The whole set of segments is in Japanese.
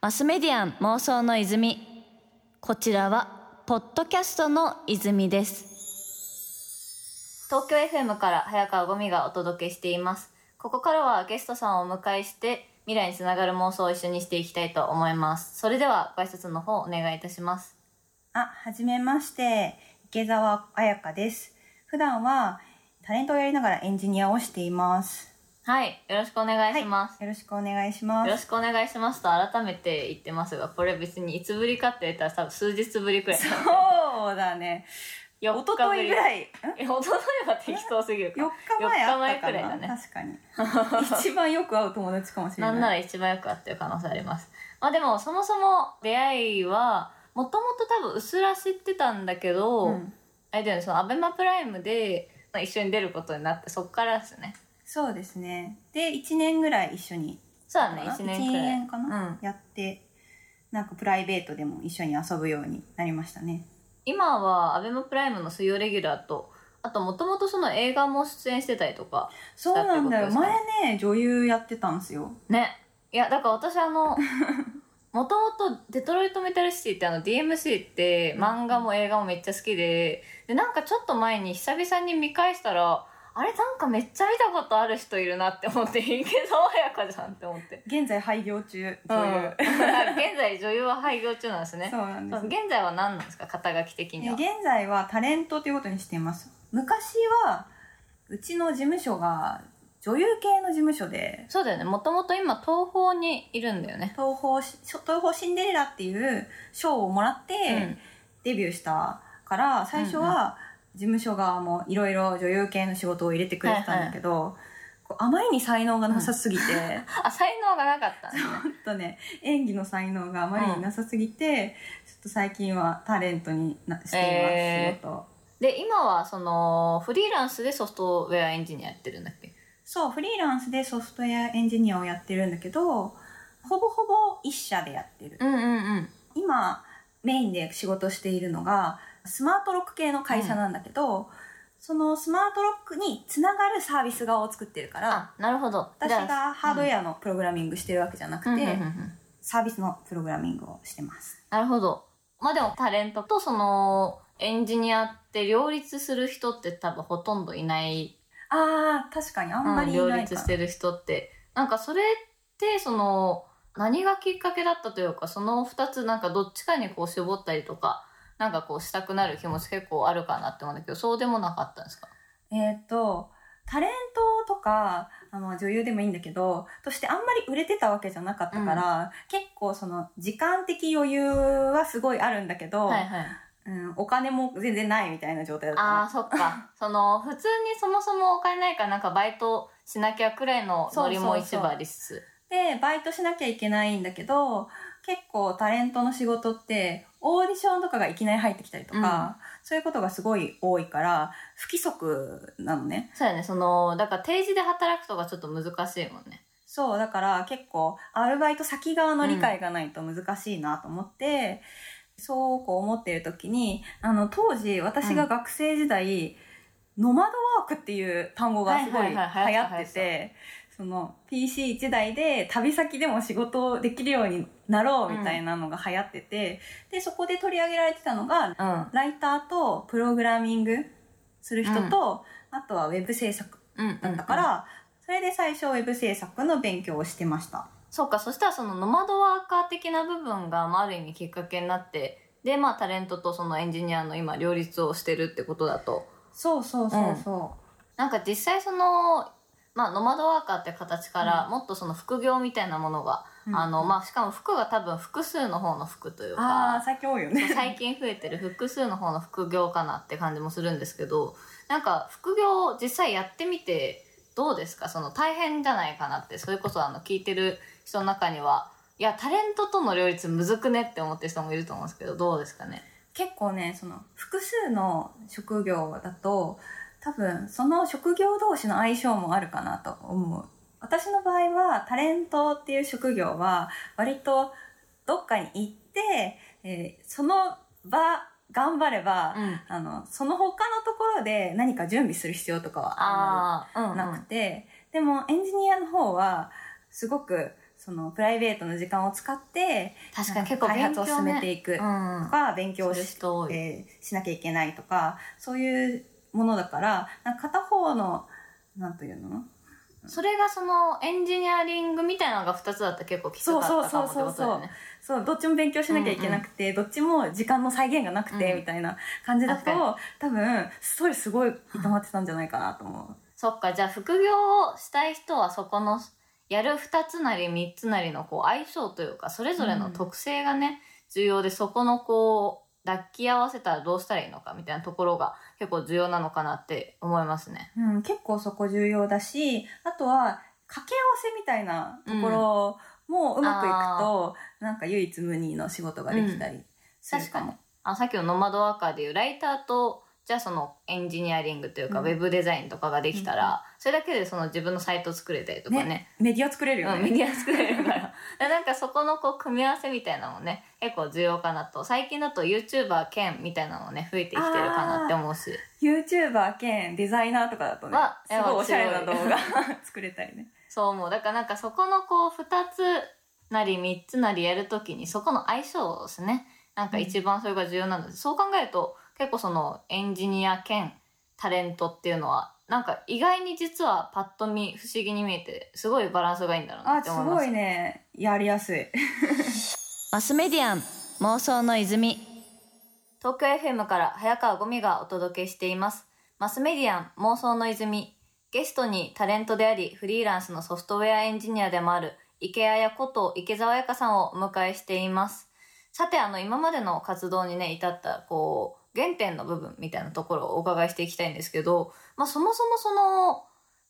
マスメディアン妄想の泉。こちらはポッドキャストの泉です。東京 FM から早川ゴミがお届けしています。ここからはゲストさんをお迎えして未来につながる妄想を一緒にしていきたいと思います。それではご挨拶の方お願いいたします。あ、はじめまして、池澤彩香です。普段はタレントをやりながらエンジニアをしています。はいよろしくお願いします、よろしくお願いします。よろしくお願いしますと改めて言ってますがこれ別にいつぶりかって言ったら多分数日ぶりくらいそうだね。4一昨日ぐらい？え一昨日は適当すぎるか4日前あったかな？4日前くらいだね確かに。一番よく会う友達かもしれな。ないんなら一番よく会ってる可能性あります。まあでもそもそも出会いはもともと多分うすら知ってたんだけど、うんあれだよねそのアベマプライムでまあ一緒に出ることになってそっからですね。そうですね。で、1年ぐらい一緒に。そうだね1年くらい。一年かな、うん。やって、なんかプライベートでも一緒に遊ぶようになりましたね。今はアベマプライムの水曜レギュラーとあともともとその映画も出演してたりとかそうなんだよ。前ね、女優やってたんですよ。ねいやだから私あの もともとデトロイト・メタルシティってあの DMC って漫画も映画もめっちゃ好きででなんかちょっと前に久々に見返したらあれなんかめっちゃ見たことある人いるなって思って池澤彩香じゃんって思って。現在廃業中、うん。女優。現在女優は廃業中なんですね。そうなんです。現在は何なんですか肩書き的には？え現在はタレントということにしています。昔は、うちの事務所が女優系の事務所で、そうだよね。もともと今東宝にいるんだよね。東宝し、東宝シンデレラっていう賞をもらってうん。デビューしたから、最初は事務所側もいろいろ女優系の仕事を入れてくれてたんだけど、こうあまりに才能がなさすぎて、あ才能がなかったねちょっとね、演技の才能があまりになさすぎて、ちょっと最近はタレントになしています、えー仕事。を。で今はそのフリーランスでソフトウェアエンジニアやってるんだっけ？そう、フリーランスでソフトウェアエンジニアをやってるんだけど、ほぼほぼ一社でやってる。うんうんうん。今、メインで仕事しているのが、スマートロック系の会社なんだけど、そのスマートロックにつながるサービス側を作ってるから、あなるほど。私がハードウェアのプログラミングしてるわけじゃなくて、うん。うんうんうんサービスのプログラミングをしてます。なるほど。まあでもタレントとそのエンジニアって両立する人って多分ほとんどいない、ああ、確かにあんまりい両ないかな。立してる人って。なんかそれってその何がきっかけだったというかその2つなんかどっちかにこう絞ったりとかなんかこうしたくなる気持ち結構あるかなって思うんだけどそうでもなかったんですか？えっ、と、タレントとか、あの女優でもいいんだけど、としてあんまり売れてたわけじゃなかったから、結構その時間的余裕はすごいあるんだけど、はいはい。うん、お金も全然ないみたいな状態だったの。ああそっか。その普通にそもそもお金ないからなんかバイトしなきゃくらいのノリも一部ありつつで、バイトしなきゃいけないんだけど、結構タレントの仕事って、オーディションとかがいきなり入ってきたりとか、そういうことがすごい多いから、不規則なのね。そうやね。そのだから定時で働くとかちょっと難しいもんね。そう、だから結構、アルバイト先側の理解がないと難しいなと思って、そうこう思っている時に、あの、当時私が学生時代、ノマドワークっていう単語がすごい流行ってて、その PC1 台で旅先でも仕事できるようになろうみたいなのが流行ってて、で、そこで取り上げられてたのが、うん。ライターとプログラミングする人と、あとはウェブ制作うんだったから、それで最初ウェブ制作の勉強をしてました。そうかそしたらそのノマドワーカー的な部分が、まあ、ある意味きっかけになってでまあタレントとそのエンジニアの今両立をしてるってことだと。そうそうそうそなんか実際そのまあノマドワーカーって形からもっとその副業みたいなものが、うんあのまあしかも服が多分複数の方の服というう。か最近多いよね。最近増えてる複数の方の副業かなって感じもするんですけどなんか副業実際やってみてどうですか？その大変じゃないかなってそれこそあの聞いてる人の中にはいやタレントとの両立むずくねって思ってる人もいると思うんですけどどうですかね？結構ね、その複数の職業だと、多分その職業同士の相性もあるかなと思う。私の場合はタレントっていう職業は割とどっかに行って、えーその場頑張れば、うんあの、その他のところで何か準備する必要とかはあんまりああ、うん、うん。なくて、でもエンジニアの方はすごくそのプライベートの時間を使って確かに結構開勉強、ね、発を進めていくとうん。か、勉強しえーしなきゃいけないとかそういうものだからなんか片方のなんというの？それがそのエンジニアリングみたいなのが2つだった。ら結構きつかったかもってことだよね。そうどっちも勉強しなきゃいけなくて、どっちも時間の制限がなくて、うん。みたいな感じだと多分ストレスすごい溜まってたんじゃないかなと思う。そっか、じゃあ副業をしたい人はそこのやる2つなり3つなりのこう相性というか、それぞれの特性がね、重要でそこのこう、抱き合わせたらどうしたらいいのかみたいなところが結構重要なのかなって思いますね。うん、結構そこ重要だしあとは掛け合わせみたいなところもうまくいくと、なんか唯一無二の仕事ができたりするかも。あさっきのノマドワーカーでいうライターとじゃあそのエンジニアリングというか、うんウェブデザインとかができたら、それだけでその自分のサイト作れたりとかねメディア作れるようん、ね。メディア作れるからでなんかそこのこう組み合わせみたいなのもね結構重要かなと。最近だと YouTuber 兼みたいなのもね増えてきてるかなって思うし。YouTuber 兼デザイナーとかだとねわ、すごいおしゃれな動画 作れたりね。そう思う。だからなんかそこのこう2つなり3つなりやるときにそこの相性ですね。なんか一番それが重要なので、そう考えると結構そのエンジニア兼タレントっていうのはなんか意外に実はパッと見不思議に見えてすごいバランスがいいんだろうなあ、って思います。すごいね。やりやすい。マスメディアン妄想の泉。東京 FM から早川ゴミがお届けしています。マスメディアン妄想の泉。ゲストにタレントでありフリーランスのソフトウェアエンジニアでもある池谷こと池澤彩香さんをお迎えしています。さてあの今までの活動にね至ったこう原点の部分みたいなところをお伺いしていきたいんですけど、まあ、そもそもその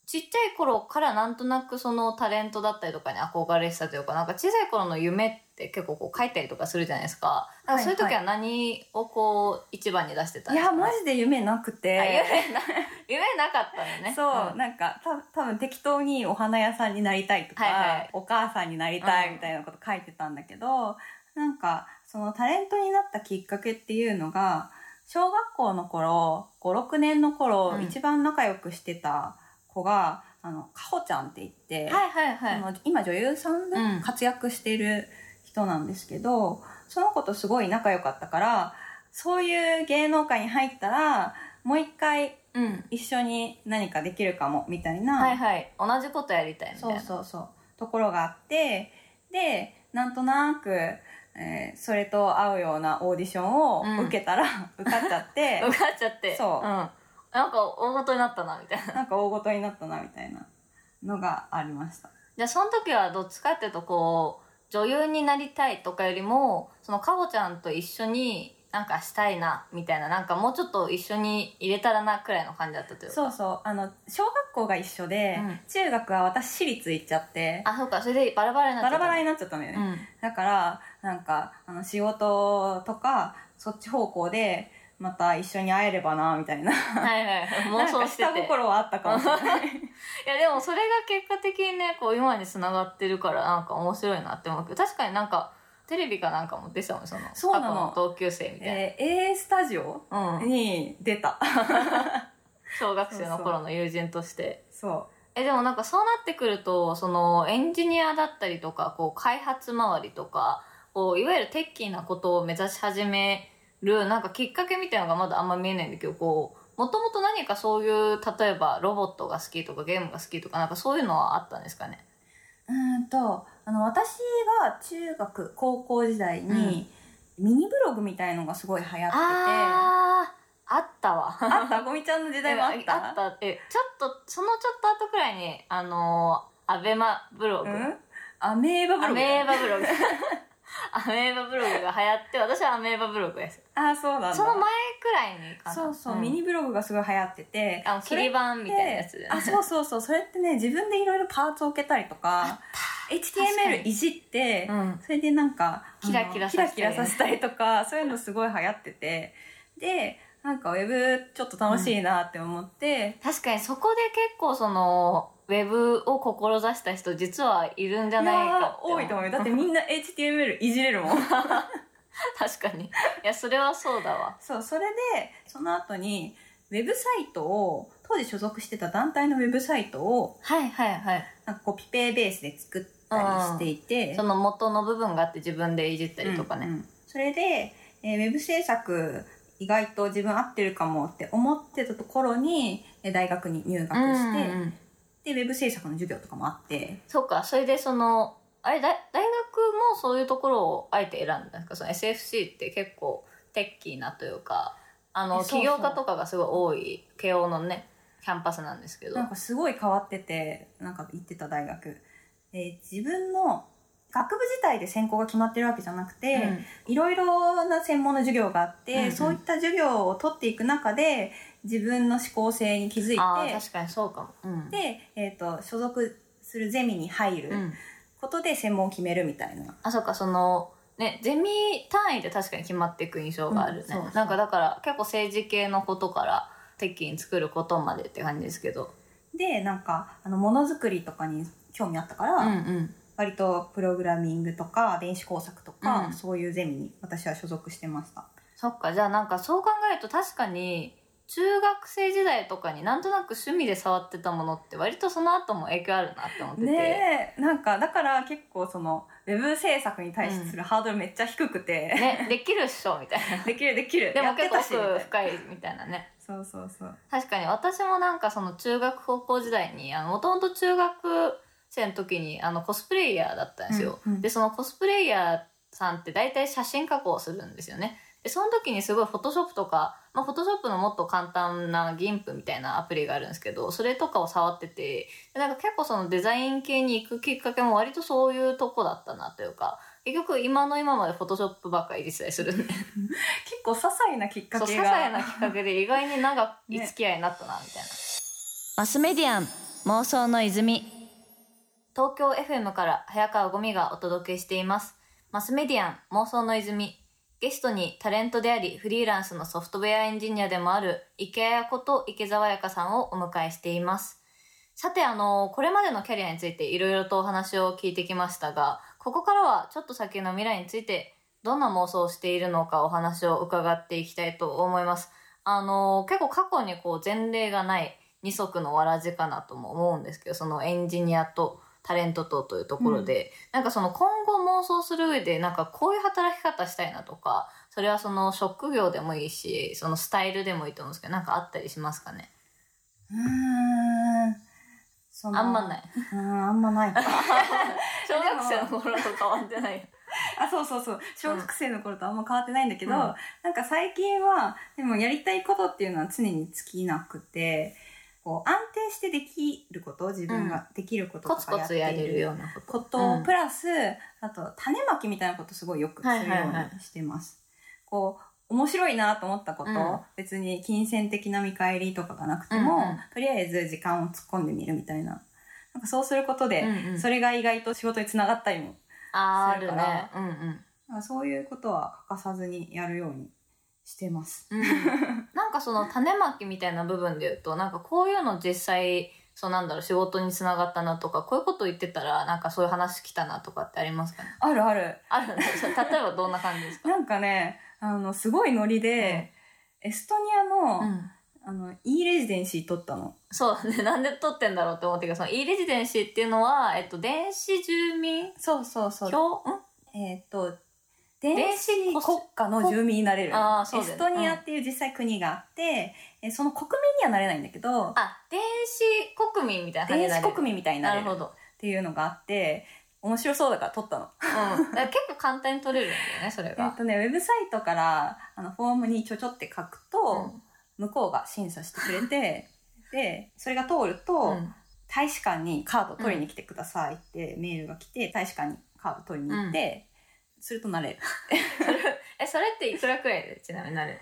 ちっちゃい頃からなんとなくそのタレントだったりとかに憧れてたというかなんか小さい頃の夢って結構こう書いたりとかするじゃないですか。だからそういう時は何をこう一番に出してたんいや、ですか、ね、マジで夢なくて。あ夢な 夢なかったのね。そう、ん。なんかた多分適当にお花屋さんになりたいとか、はいはい。お母さんになりたうんいみたいなこと書いてたんだけど、なんかそのタレントになったきっかけっていうのが小学校の頃56年の頃、うん。一番仲良くしてた子があのかほちゃんって言って、はいはいはい。今女優さんでうん。活躍している人なんですけど、その子とすごい仲良かったからそういう芸能界に入ったらもう一回うん。一緒に何かできるかもみたいな、はいはい。同じことやりたいみたいそうなそうそう。ところがあってでなんとなく、えーそれと合うようなオーディションをうん。受けたら、受かっちゃって。受かっちゃって。そう。うん、なんか大事になったなみたいな。なんか大ごとになったなみたいなのがありました。じゃあその時はどっちかっていうとこう女優になりたいとかよりもそのかほちゃんと一緒になんかしたいなみたいななんかもうちょっと一緒に入れたらなくらいの感じだったというか。そうそう。あの小学校が一緒で、うん。中学は私私立行っちゃって。あそうかそれでバラバラになっちゃったバラバラになっちゃったんだよね、うん。だからなんかあの仕事とかそっち方向でまた一緒に会えればなみたいな。はいはい。妄想してて。下心はあったかもしれない。いやでもそれが結果的にねこう今につながってるからなんか面白いなって思うけど確かになんかテレビかなんかも出てたもんそのそうなの。過去同級生みたいえー A スタジオな、うん、に出た。小学生の頃の友人として。そえでもなんかそうなってくるとそのエンジニアだったりとかこう開発周りとかこういわゆるテッキーなことを目指し始めるなんかきっかけみたいなのがまだあんま見えないんだけどこうもともと何かそういう例えばロボットが好きとかゲームが好きとかなんかそういうのはあったんですかね？うんとあの私が中学高校時代に、ミニブログみたいのがすごい流行ってて。あったわ。った？ゴミちゃんの時代もあった？あった。えちょっとそのちょっと後くらいにあのーアベマブログ、うん？アメーバブアログ。メーバブログアメーバブログが流行って私はアメーバブログですあそうなんだ。その前くらいにかなそうそう、ん。ミニブログがすごい流行っててあの切り板みたいなやつあそうそうそうそれってね自分でいろいろパーツを置けたりとか確か HTML にいじって、うん。それでなんかキラキラさせたりキラキラさせたりとかそういうのすごい流行ってて。でなんかウェブちょっと楽しいなって思って、確かにそこで結構そのウェブを志した人実はいるんじゃいないかやって。ー多いと思うよ。だってみんな HTML いじれるもん。確かに。いやそれはそうだわ。そうそれでその後にウェブサイトを当時所属してた団体のウェブサイトをはいはいはい。なんかコピペベースで作ってたりしていて、その元の部分があって自分でいじったりとかね。うんうん。それで、えーウェブ制作意外と自分合ってるかもって思ってたところにえー大学に入学して、うんうんうんでウェブ制作の授業とかもあって。そうか、それでその、あれ、大大学もそういうところをあえて選んだんですか？その SFC って結構テッキーなというか、あの、起業家とかがすごい多い、慶応のね、キャンパスなんですけど。なんかすごい変わっててなんか行ってた大学。で自分の学部自体で専攻が決まってるわけじゃなくて、うん。いろいろな専門の授業があって、うんうん。そういった授業を取っていく中で自分の思考性に気づいて確かにそうかも。うん。で、えー、と所属するゼミに入るうん。ことで専門を決めるみたいな。あ、そうか、その、ね、ゼミ単位で確かに決まっていく印象があるね。うなんかだから結構政治系のことからテッキーに作ることまでって感じですけど。でなんかあのものづくりとかに興味あったから、うんうん。割とプログラミングとか電子工作とか、うんそういうゼミに私は所属してました。そっか、じゃあなんかそう考えると確かに、中学生時代とかになんとなく趣味で触ってたものって割とその後も影響あるなって思ってて。ねえなんかだから結構そのウェブ制作に対するハードルめっちゃ低くて、ね、できるっしょみたいな。できるできるでも結構深いみたいなね。そうそうそう確かに私もなんかその中学高校時代に、あの、もともと中学生の時にあのコスプレイヤーだったんですよ。うんうんで、そのコスプレイヤーさんって大体写真加工をするんですよね。で、その時にすごいフォトショップとか、まあフォトショップのもっと簡単な GIMP みたいなアプリがあるんですけど、それとかを触ってて、でなんか結構そのデザイン系に行くきっかけも割とそういうとこだったなというか、結局今の今までフォトショップばっかり実際するんで。結構些細なきっかけが些細なきっかけで意外に長い 付き合いになったな、みたいな。マスメディアン妄想の泉東京 FM から早川ゴミがお届けしています。マスメディアン妄想の泉ゲストにタレントでありフリーランスのソフトウェアエンジニアでもある池谷こと池澤彩香さんをお迎えしています。さて、あの、これまでのキャリアについていろいろとお話を聞いてきましたが、ここからはちょっと先の未来についてどんな妄想をしているのかお話を伺っていきたいと思います。あの、結構過去にこう前例がない二足のわらじかなとも思うんですけど、そのエンジニアとタレントとというところで、なんかその今後妄想する上でなんかこういう働き方したいなとか、それはその職業でもいいし、そのスタイルでもいいと思うんですけど、なんかあったりしますかね？うーん。あんまない。うんあんまないか。小学生の頃と変わってない。あそうそうそう。小学生の頃とあんま変わってないんだけど、うん。なんか最近はでもやりたいことっていうのは常に尽きなくてこう安定してできること自分ができることとかやっているるようなこと。プラスあと種まきみたいなことすごいよくするようにしてます。こう面白いなと思ったこと、うん別に金銭的な見返りとかがなくても、うんうんとりあえず時間を突っ込んでみるみたいななんかそうすることで、うんうんそれが意外と仕事につながったりもするからね。うんうん。そういうことは欠かさずにやるようにしてます。うん、なんかその種まきみたいな部分で言うとなんかこういうの実際そうなんだろう仕事につながったなとかこういうこと言ってたらなんかそういう話来たなとかってありますかね？あるある。あるね 例えばどんな感じですか？なんかね、あの、すごいノリで、エストニアの、うん。あの、E レジデンシー取ったの。そうだねなんで撮ってんだろうって思ってるけどその e レジデンシーっていうのは、えっと、電子住民そうそうそう。票？ん。えっ、と、電電子子国家の住民になれる。あーそうエストニアっていう実際国があって、えその国民にはなれないんだけど、あ電子国民みたいな電子国民みたいになれるっなるほど、ていうのがあって、面白そうだから取ったの。うん、結構簡単に取れるんだよねそれ えっ、が、とね、ウェブサイトから、あの、フォームにちょちょって書くと、うん。向こうが審査してくれて、で、それが通ると、うん。大使館にカード取りに来てくださいってメールが来て、大使館にカード取りに行って、するとなれる。えそれっていくらくらいでちなみになるえ、い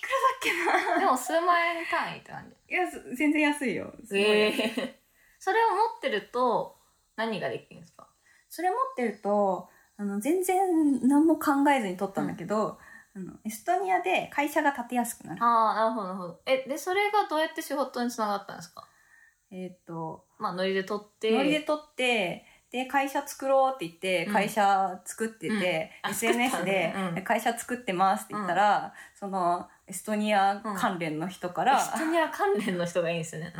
くらだっけな？でも数万円単位って感じ。いや、す全然安いよ。すごいえそれを持ってると何ができるんですか？それ持ってると、あの、全然何も考えずに取ったんだけど、あの、エストニアで会社が立てやすくなる。ああなるほどなるほど。えでそれがどうやって仕事につながったんですか？えっ、と、まあノリで取って。ノリで取って、で、会社作ろうって言って、うん。会社作ってて、うん。あ SNS で会社作ってますって言ったら、その、エストニア関連の人から、エストニア関連の人がいいんですよね、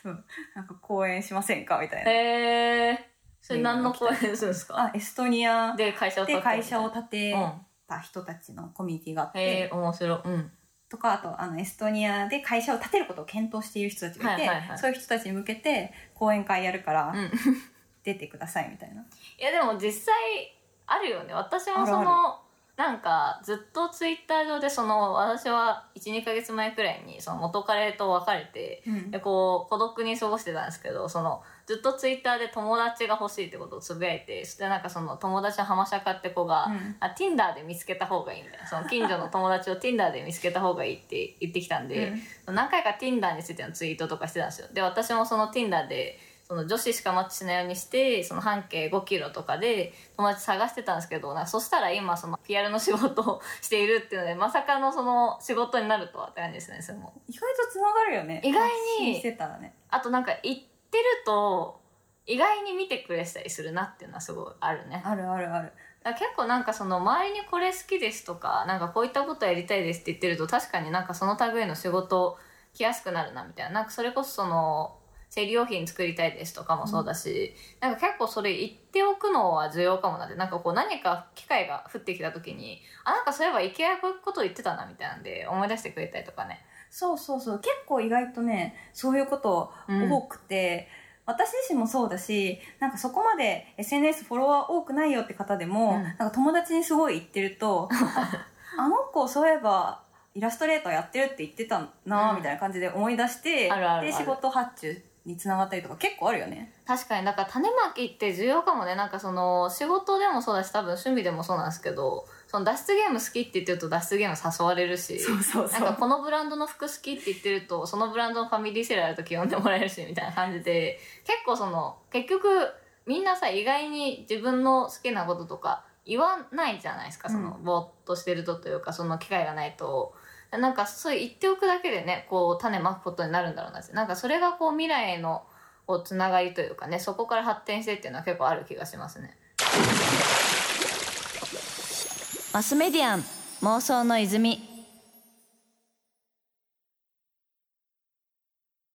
そう、なんか講演しませんかみたいな。へえそれ何の公演するんですか？あエストニアで会社を建てた人たちのコミュニティがあって、へえ面白い。うん。とかあとあのエストニアで会社を建てることを検討している人たちがいて、はいはいはい。そういう人たちに向けて講演会やるからうん出てくださいみたいな、いやでも実際あるよね。私もそのなんかずっとツイッター上でその私は12ヶ月前くらいにその元彼と別れてうん。でこう孤独に過ごしてたんですけどそのずっとツイッターで友達が欲しいってことをつぶやいてそしてなんかその友達の浜シャカって子が、うん。あ Tinder で見つけた方がいいみたいな。その近所の友達を Tinder で見つけた方がいいって言ってきたんで、何回か Tinder についてのツイートとかしてたんですよ。で私もその Tinder でその女子しかマッチしないようにしてその半径5キロとかで友達探してたんですけどなんかそしたら今その PR の仕事をしているっていうのでまさかのその仕事になるとはって感じですねそれも。意外とつながるよね。意外にしてたらね。あとなんか言ってると意外に見てくれてたりするなっていうのはすごいあるね。あるあるある。だ結構なんかその周りにこれ好きですとかなんかこういったことやりたいですって言ってると確かになんかその類の仕事来やすくなるなみたいな。なんかそれこそその生理用品作りたいですとかもそうだし、なんか結構それ言っておくのは重要かもなってなんかこう何か機会が降ってきた時にあなんかそういえば IKEA こういうこと言ってたなみたいなんで思い出してくれたりとかね。そうそうそう。結構意外とねそういうこと多くて、私自身もそうだしなんかそこまで SNS フォロワー多くないよって方でも、うん。なんか友達にすごい言ってるとあ あの子そういえばイラストレーターやってるって言ってたなうん。みたいな感じで思い出して、で仕事発注につながったりとか結構あるよね。確かにだから種まきって重要かもね。なんかその仕事でもそうだし多分趣味でもそうなんですけどその脱出ゲーム好きって言ってると脱出ゲーム誘われるしなんかこのブランドの服好きって言ってるとそのブランドのファミリーセールある時呼んでもらえるしみたいな感じで結構その結局みんなさ意外に自分の好きなこととか言わないじゃないですか。その、うぼーっとしてるとというかその機会がないとなんかそう言っておくだけでねこう種まくことになるんだろうなってなんかそれがこう未来へのこうつながりというかねそこから発展してっていうのは結構ある気がしますね。マスメディアン妄想の泉